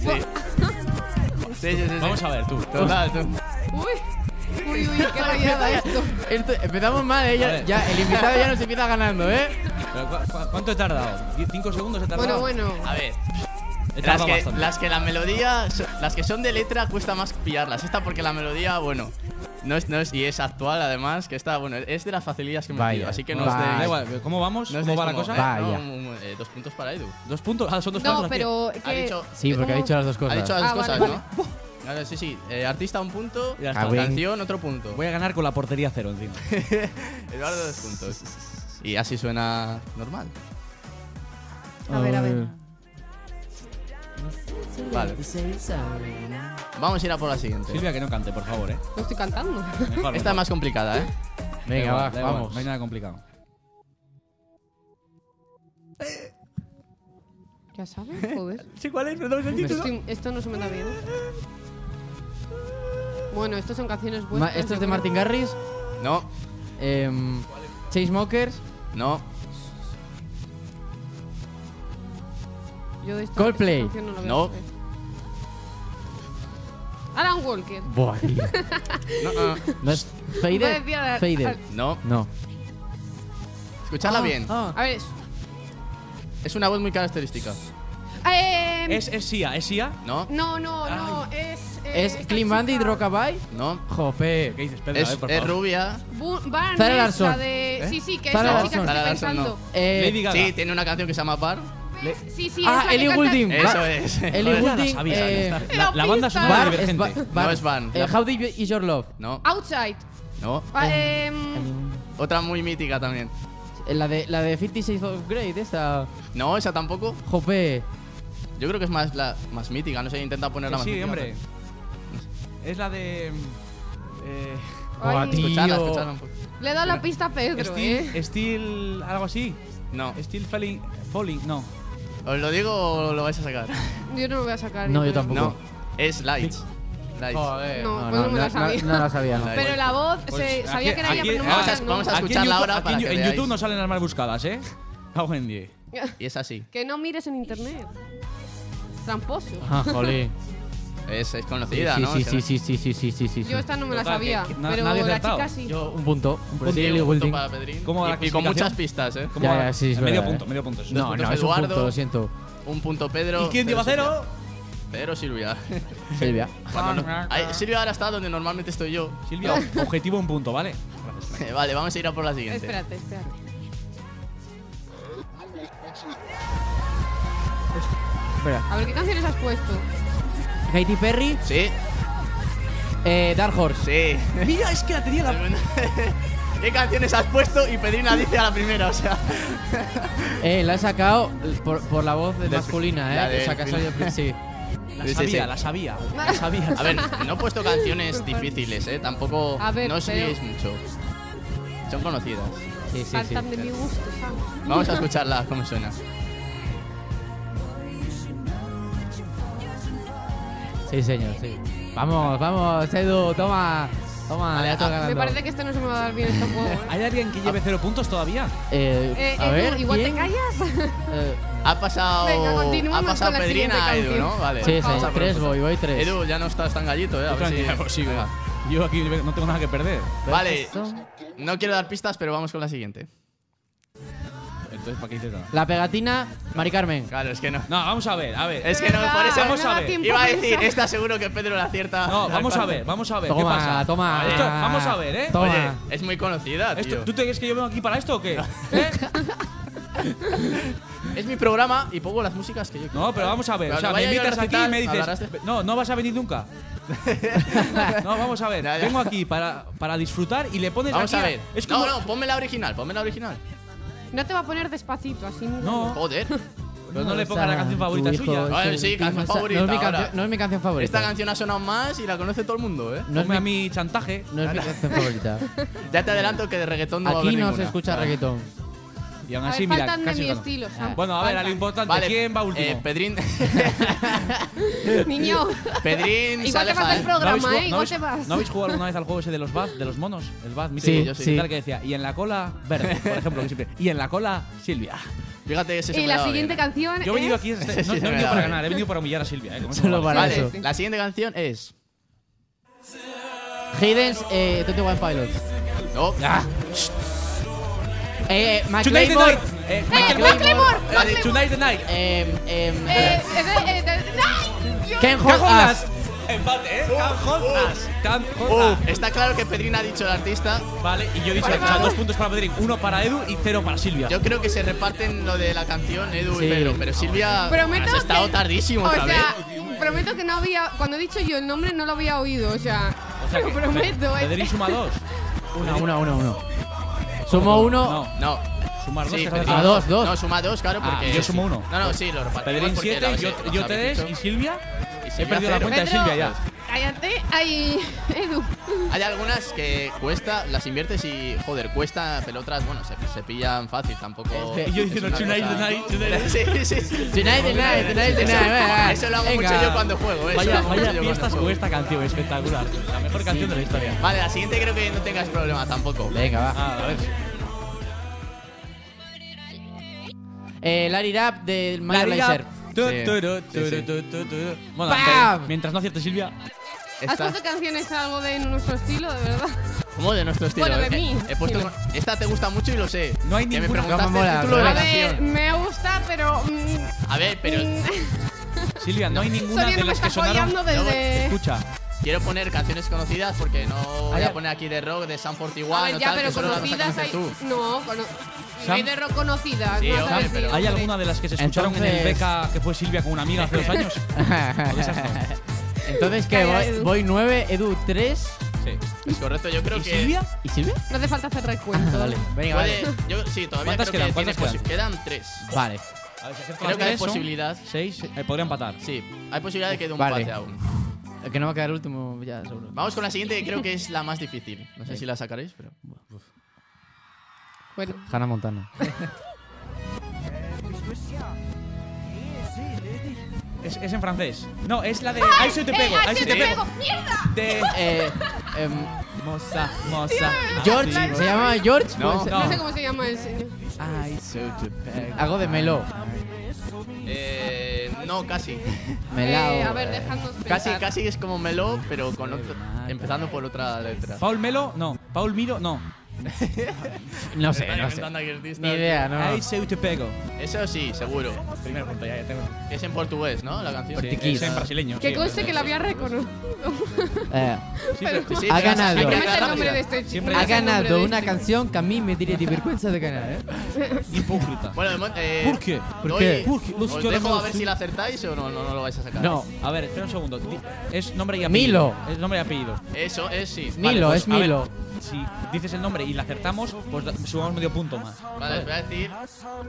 Sí. Sí, sí, sí, sí. Vamos a ver, tú. Total, tú. Uy, uy, uy, qué rayada esto. Esto- empezamos mal, ¿eh? Ya, el invitado ya nos empieza ganando, ¿eh? Pero, ¿cu- cu- ¿Cuánto he tardado? ¿Die- ¿Cinco segundos he tardado? Bueno, bueno. A ver. He Las tardado que, bastante. las que la melodía, so- las que son de letra cuesta más pillarlas. Esta porque la melodía, bueno, no es, no es y es actual además, que está, bueno, es de las facilidades que me he Vaya, metido, así que no vaya. os Da deis- igual, ¿cómo vamos? no os ¿Cómo deis va la como- cosa? Va. no, Vaya. un- un- eh, dos puntos para Edu. ¿Dos puntos? Ah, son dos No, puntos. aquí. pero. Ha que- dicho, Sí, porque ha dicho las dos cosas. ha dicho las Ah, dos vale, cosas, vale. ¿no? Claro, sí, sí. eh, artista un punto, Ya está. Ah, canción otro punto. Voy a ganar con la portería cero encima. Eduardo dos puntos. Y así suena normal. A ver, a ver. Vale. Vamos a ir a por la siguiente. Silvia, que no cante, por favor, ¿eh? No estoy cantando. Mejor, Esta mejor. es más complicada, ¿eh? Venga, va, vamos. No hay nada complicado. ¿Ya sabes? Joder. Sí, ¿cuál es? Perdón, el Estoy- esto no se me da bien. Bueno, estas son canciones Ma- buenas. ¿Esto es de Martin Garrix? No, Em, Chainsmokers, no. Yo de esta, Coldplay. esta no No. saber. Alan Walker. Buah, tío. No, no, ¿No es a- Faded. no. No. Escuchadla bien. Ah, A ver. es- Es una voz muy característica. Eh, Es, es Sia, es Sia. No, No, no, no. Es. eh, ¿Es Clean Bandit. Rockabye? no. Jope. ¿Qué dices, Pedro? Es, por es rubia. Barnes, Zara la de. ¿Eh? Sí, sí, que Zara es la chica que estoy pensando. Eh, Lady Gaga. Sí, tiene una canción que se llama Bar. Sí, sí, Ah, Ellie Goulding. Eso Va- es. Ellie la Goulding. eh, La, la banda sonora Bar es divergente. Ba- No es Van. eh, How Deep Is Your Love? No, Outside. no. Ah, em, Otra muy mítica también. Eh, La de, la de 56 of Grade, esta. No, esa tampoco. Jope. Yo creo que es más, la, más mítica. No sé, intenta ponerla Que más sí, mítica. hombre. Es la de. Eh, Buah, ay, tío. Escuchadla, escuchadla un poco. Le he dado la pista a Pedro, Steel, ¿eh? Steel. algo así. No. Steel Falling. Falling, no. ¿Os lo digo o lo vais a sacar? Yo no lo voy a sacar. No, yo tampoco. No. Es Lights. Lights. Joder. No, pues no me la sabía. No, la sabía, no. Pero la voz, Pues se, aquí- sabía que era ella, pero no me vamos a- vamos a escucharla YouTube- ahora para en, que en veáis. YouTube no salen las más buscadas, ¿eh? Cago en 10. Y es así. Que no mires en internet. Tramposo. Ah, jolín. Es, es conocida, sí, ¿no? sí, sí, sí, sí, sí, sí, sí, sí, sí. Yo esta no me la que- sabía, que na- pero nadie ha la acertado. chica sí. Yo, un punto. Un punto. Sí, un punto para Pedrín. ¿Cómo va la y, y con muchas pistas, ¿eh? ¿Cómo Ya, va? ya, sí, es medio verdad, punto, eh. medio punto. No, puntos no, es un Eduardo. punto, lo siento. Un punto Pedro. ¿Y quién lleva cero? Pedro Silvia. Silvia. Cuando no- Ahí, Silvia ahora está donde normalmente estoy yo. Silvia, objetivo un punto, ¿vale? Vale, vamos a ir a por la siguiente. Espérate, espérate. Espera. A ver, ¿qué canciones has puesto? Katy Perry, Sí, eh, Dark Horse. sí. Mira, es que la tenía la. ¿Qué canciones has puesto? Y Pedrín la dice a la primera, o sea. Eh, la he sacado por, por la voz De- masculina, la eh. del O sea, que ha salido- sí. La Sí, sabía, sí. la sabía. La sabía. A ver, no he puesto canciones difíciles, ¿eh? Tampoco. A ver, no os liéis mucho. Son conocidas. Sí, sí, sí. Faltan de mi gusto, ¿sabes? Vamos a escucharla, cómo suena. Sí, señor, sí. Vamos, vamos, Edu, toma. Toma, Vale, ah. Me parece que este no se me va a dar bien este juego. ¿eh? ¿Hay alguien que lleve cero puntos todavía? Eh, Eh, a Edu, ver, igual ¿quién? te callas. Eh, Ha pasado. Venga, ha pasado con Pedrina a Edu. ¿no? Vale. sí, vamos sí, tres voy, voy tres. Edu, ya no estás tan gallito, ¿eh? A ver si. Yo aquí no tengo nada que perder. Vale, no quiero dar pistas, pero vamos con la siguiente. Entonces, ¿para qué dices nada? La pegatina, Mari Carmen. Claro, es que no. No, vamos a ver, a ver. Es que no, por eso. vamos no a ver. Iba a decir, esta seguro que Pedro la acierta. No, vamos a ver, vamos a ver. ¿Qué Toma, pasa? toma. Esto- vamos a ver, ¿eh? Toma. Oye, es muy conocida, Esto-. ¿Tú te crees que yo vengo aquí para esto o qué? ¿Eh? Es mi programa y pongo las músicas que yo quiero. No, pero vamos a ver. Pero O sea, me invitas aquí y me dices. No, no vas a venir nunca. No, vamos a ver. Ya, ya. Vengo aquí para, para disfrutar y le pones Vamos aquí a ver. Es como. No, no, ponme la original, ponme la original. No te va a poner despacito, así. No, Joder. pero no le pongas la canción favorita suya. sí, canción favorita No es, mi ahora. canción, no es mi canción favorita. Esta canción ha sonado más y la conoce todo el mundo, ¿eh? no es, Ponme a mi, mi chantaje. no es mi canción favorita. Ya te adelanto que de reggaetón no va a Aquí haber no se ninguna. escucha reggaetón. Y aún A así, ver, mira, faltan de casi mi gano. estilo. Ah. Bueno, a ver, a lo importante. Vale, ¿Quién va último? Eh, Pedrín. Niño, Pedrín igual sale te vas del Jaén. ¿No habéis, programa, jugado- ¿eh? no Igual habéis- te vas. ¿No habéis jugado alguna vez al juego ese de los Baz, de los monos? El Baz, Sí, yo sí. Y tal que decía, y en la cola, verde, por ejemplo, que siempre. Y en la cola, Silvia. Fíjate que ese se Y me la daba siguiente bien. canción Yo he venido es... aquí, este- no, sí, no he venido para ganar, he venido para humillar a Silvia. ¿eh? Como eso Solo para vale. Eso. la siguiente canción es. Hidden's eh, 21 Pilots. No. Eh, Tonight the night. Eh, Michael Macklemore, Vale, Tonight the night. Eh, eh, Eh, eh, eh, ¡Ay! Dios. Ken Can't Hold hold Us. us. Empate, ¿eh? Can't hold us. Can't hold Uf, us. está claro que Pedrín ha dicho el artista. Vale, y yo he dicho, o sea, dos puntos para Pedrín, uno para Edu y cero para Silvia. Yo creo que se reparten lo de la canción Edu Sí. y Pedro, pero Silvia Prometo has estado que- tardísimo O otra vez. prometo que no había... Cuando he dicho yo el nombre no lo había oído, o sea... O sea lo prometo, ¿eh? Pedrín suma dos. Una, una, una, una. Sumo uno. No, No. sumar dos. Sí, sale- Ah, dos, dos. No, suma dos, claro, Ah, porque. yo sumo uno. No, no, sí, lo repartimos. Pedrín porque yo, yo tres dicho. y Silvia. Y He Silvia perdido la cero. cuenta de Pedro. Silvia ya. Cállate, ay, Edu. Hay algunas que cuesta, las inviertes y, joder, cuesta, pero otras, bueno, se, se pillan fácil, tampoco. Es que- Y yo diciendo, "Tonight, cosa- tonight, tonight". Sí, sí. Tonight the night, tonight the Eso- lo hago venga. mucho yo cuando juego, ¿eh? Eso Vaya, vaya fiestas con esta canción, espectacular. La mejor canción de la historia. Vale, la siguiente creo que no tengas problema tampoco. Venga, va. Ah, a ver. Eh, Larry Rap del Mayor Larry Laser. Sí. Sí, sí. Bueno, mientras no acierte Silvia. ¿Has Esta, puesto canciones algo de nuestro estilo, de verdad? ¿Cómo de nuestro estilo? Bueno, de Eh, mí. He puesto, Dime. esta te gusta mucho y lo sé. No hay Que me ninguna- preguntaste No me mola, el título de la A ver, canción. me gusta, pero... mm, A ver, pero mm, Silvia, no hay ninguna Sonia de no me las que sonaron. desde... Escucha, quiero poner canciones conocidas porque no voy a poner aquí de rock, de Sam 41 A ver, o ya, tal, pero que solo las conocidas hay... tú. No, cono... Sam- hay de rock conocidas. Sí, no sabes pero- ¿hay alguna de las que se escucharon en el Entonces- beca que fue Silvia con una amiga hace dos años? de esas no. Entonces, ¿qué? Calla, Voy, Edu. voy 9, Edu 3. Sí. Es correcto, yo creo ¿Y que. Silvia? ¿Y Silvia? No hace falta hacer recuento. Vale, venga, Puede, vale. yo, sí, todavía ¿Cuántas creo quedan? que ¿Cuántas tiene quedan? posi- quedan tres. Vale. A ver, si acierto Creo las que hay tres, son posibilidad. Seis, eh, podría empatar. Sí, hay posibilidad de que dé un Vale. empate aún. El que no va a quedar último, ya, seguro. Vamos con la siguiente, que creo que es la más difícil. No sé si la sacaréis, pero. Bueno, Hannah Montana. Es, es en francés. No, es la de Ahí se te pego, ¡Eh, ahí se te pego. ¡Mierda! De eh, em, Moza, moza. George, Ah, sí. ¿se llama George? No. Pues, No. No. sé cómo se llama el señor. Ay, so pego. Algo de Melo. Eh, no, casi. Melao. Eh, a ver, dejadnos Casi, pensar. casi es como Melo, pero con otro, empezando por otra letra. Paul Melo, no. Paul Miro, no. No sé, no sé. Ni idea, no. Ay, se te pego. Eso sí, seguro. Primer punto, ya, ya tengo. Es en portugués, ¿no? La canción. Sí, Portugués. es en brasileño. Que conste que la había reconocido. Eh, Sí, pero- Sí, Ha ganado. el nombre de este chico. Ha ganado una este. canción que a mí me diría de vergüenza de ganar, ¿eh? Hipócrita. Bueno, eh, ¿Por qué? ¿Por qué? Porque los os dejo a ver si la acertáis o no, no, no lo vais a sacar. No. A ver, espera un segundo. Es nombre y apellido. Milo. Es nombre y apellido. Eso es sí. Milo, pues, es a ver, Milo. Si dices el nombre y la acertamos, pues sumamos medio punto más. Vale, os voy a decir.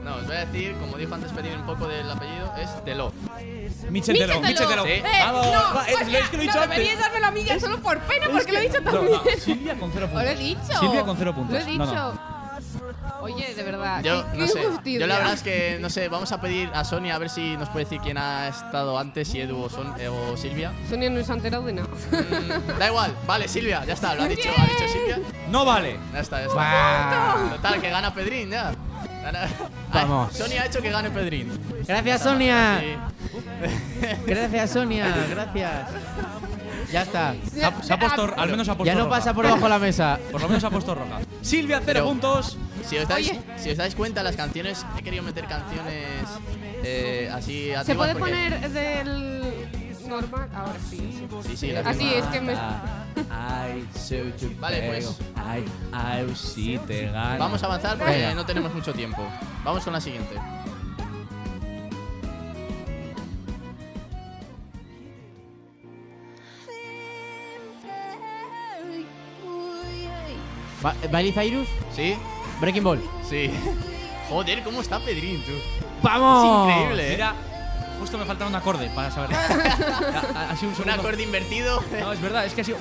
No, os voy a decir, como dijo antes pedir un poco del apellido, es Delo. Michel Deló, Michel Deló. Sí. Eh, Vamos, no, va, es, es que lo he dicho no, antes. deberíais dármelo a mí ya solo por pena, porque lo he dicho No, también. no, Silvia con cero Os puntos. lo he dicho. Silvia con cero puntos. Lo he No, dicho. Oye, de verdad. Yo qué- no qué sé. Yo la verdad es que no sé. Vamos a pedir a Sonia a ver si nos puede decir quién ha estado antes, si Edu o, Son- eh, o Silvia. Sonia no se ha enterado de nada. Mm, da igual. Vale, Silvia, ya está. Lo ha dicho, ha dicho Silvia. No vale. Ya está, ya está. Total, que gana Pedrín ya. Gana- Vamos. Sonia ha hecho que gane Pedrín. Gracias, Sonia. Sí. Gracias, Sonia. Gracias. Ya está. Se ha, se ha puesto, al menos ha puesto Ya no roja. pasa por debajo de la mesa. Por lo menos ha puesto roja. Silvia, cero Pero- puntos. Si os, dais, si os dais cuenta, las canciones. He querido meter canciones eh, así. ¿Se puede porque- poner del normal? Ahora sí. sí. Sí, Así es que me. Ay, se Vale, pues. pego. Ay, ay, sí te gano. Vamos a avanzar porque Venga. no tenemos mucho tiempo. Vamos con la siguiente. Va- ¿Miley Cyrus? ¿Sí? Breaking Ball. Sí. Joder, ¿cómo está Pedrín, tú? ¡Vamos! Es increíble, ¿eh? Mira, justo me faltaba un acorde para saber. ha, ha sido un Un acorde invertido. No, es verdad, es que ha sido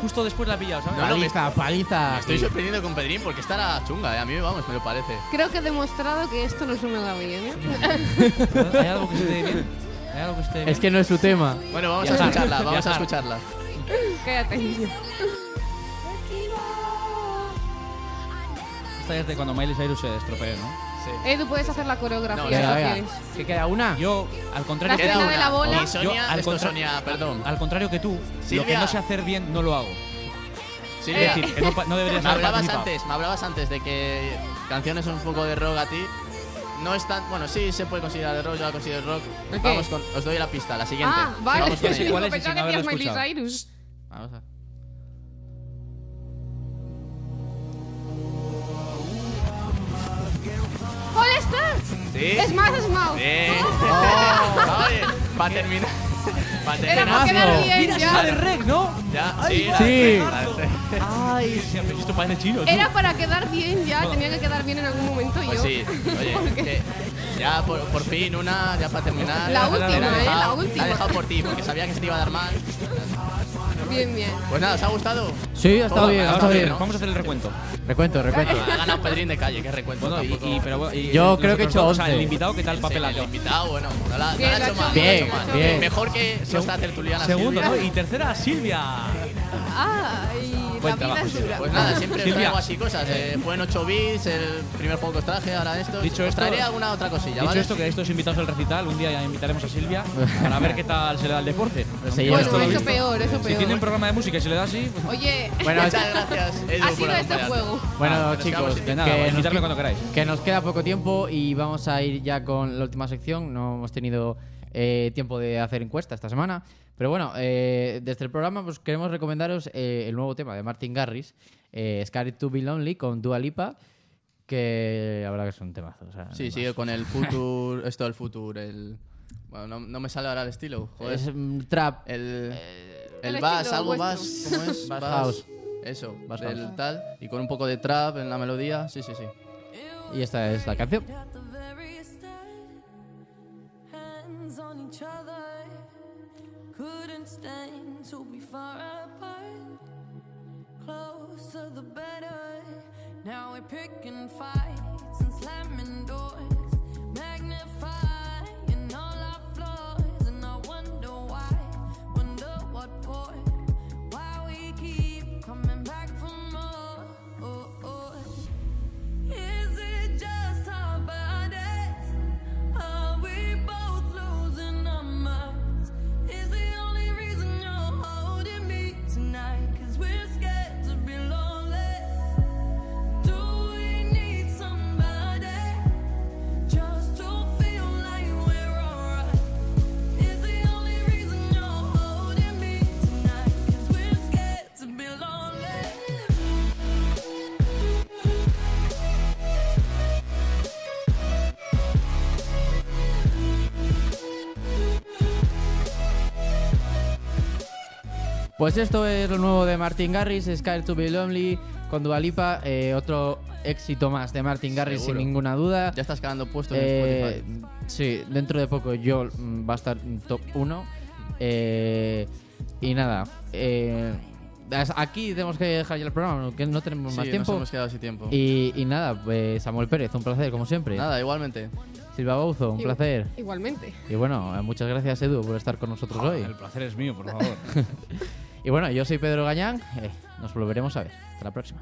justo después la ha pillado, ¿sabes? No, no, me- Paliza, paliza. Me estoy sorprendiendo con Pedrín porque está la chunga, ¿eh? A mí, vamos, me lo parece. Creo que he demostrado que esto no me da bien, ¿eh? ¿Hay algo que se te dé bien? ¿Hay algo que se te dé bien? Es que no es su tema. Bueno, vamos a escucharla, vamos a escucharla. Cállate. Esta es de cuando Miley Cyrus se estropeó, ¿no? Sí. Edu, puedes hacer la coreografía No, si Venga, venga. quieres. ¿Qué queda? ¿Una? Yo, al contrario La que tú, de la bola. Y Sonia, al esto contra- Sonia, perdón. al contrario que tú, lo que Silvia. no sé hacer bien no lo hago. Silvia, Es decir, que no, no deberías me hablabas antes, me hablabas antes de que canciones un poco de rock a ti. No es tan. Bueno, sí se puede considerar de rock, yo la considero rock. ¿El qué? Vamos con. Os doy la pista, la siguiente. Ah, vale. Vamos con cuál es que decías haberlo Miley. Cyrus. Vamos a. Es más, es más. Bien. Oh. Oye, para terminar. Para Era terminar. para quedar bien Mira, ya. esa de Rec, ¿no? Ya, Ay, sí, la sí. de- la de- Ay, sí, pero esto parece chino. tú. Era para quedar bien ya, tenía que quedar bien en algún momento Pues yo. sí, oye, Porque- que ya por, por fin una, ya para terminar. La última, ¿eh? La dejado- última. he dejado por ti, porque sabía que se te iba a dar mal. Bien, bien. Pues nada, ¿os ha gustado? Sí, ha estado bien, ha vamos estado bien. ¿no? Vamos a hacer el recuento. Recuento, recuento. Ha ganado Pedrín de calle, qué recuento. Bueno, y, y- pero bueno, y- Yo y creo que he hecho dos, o sea, 11. el invitado, ¿qué tal Sí, papel ha el hecho? invitado, bueno, no la, no Bien, la ha hecho mal. bien, no la ha bien, hecho mal. bien. Mejor que nuestra tertuliana Segundo, Silvia. ¿no? Y tercera, Silvia. Ay, la Buen trabajo, es dura. Pues nada, siempre os Silvia. traigo así cosas. Eh, fue en 8 bits, el primer juego que os traje, ahora esto. Dicho os esto- traeré alguna otra cosilla, Dicho ¿vale? esto, que estos invitados al recital, un día ya invitaremos a Silvia para ver qué tal se le da el deporte. Se Aunque lleva esto Bueno, lo eso visto. peor, eso Si tiene un peor. programa de música y se le da así, pues Oye, Bueno, Muchas gracias, Edu, ha por sido este acompañarnos. juego. Bueno, Ah, chicos, quedamos de nada, que, invitarme nos, cuando queráis. que nos queda poco tiempo y vamos a ir ya con la última sección. No hemos tenido eh, tiempo de hacer encuesta esta semana. Pero bueno, eh, desde el programa pues, queremos recomendaros eh, el nuevo tema de Martin Garrix, eh, Scared to Be Lonely, con Dua Lipa, que la verdad que es un temazo. o sea, no Sí, hay sigue más. con el Future, esto del Future, el... Bueno, no, no me sale ahora el estilo, joder. Es mm, trap. El, El el bass, algo bass, ¿cómo es? Bass house. Eso, Bass del house. tal. Y con un poco de trap en la melodía, sí, sí, sí. Y esta es la canción. Hands on each other, couldn't stand to be far apart. Closer the better. Now we're picking fights and slamming doors, magnifying all our flaws, and I wonder why, wonder what for, Pues esto es lo nuevo de Martin Garrix, Sky to Be Lonely, con Dualipa, eh, otro éxito más de Martin Garrix sin ninguna duda. Ya estás quedando puesto eh, en Spotify. Sí, dentro de poco yo mm, va a estar en top 1. Eh, y nada, eh, aquí tenemos que dejar ya el programa, que no tenemos más tiempo. Nos hemos quedado sin tiempo. Y, nada, pues, Samuel Pérez, un placer como siempre. Nada, igualmente. Silva Bouzo, un placer. Igualmente. Y bueno, muchas gracias Edu por estar con nosotros ah, hoy. El placer es mío, por favor. Y bueno, yo soy Pedro Gañán, eh, nos volveremos a ver. Hasta la próxima.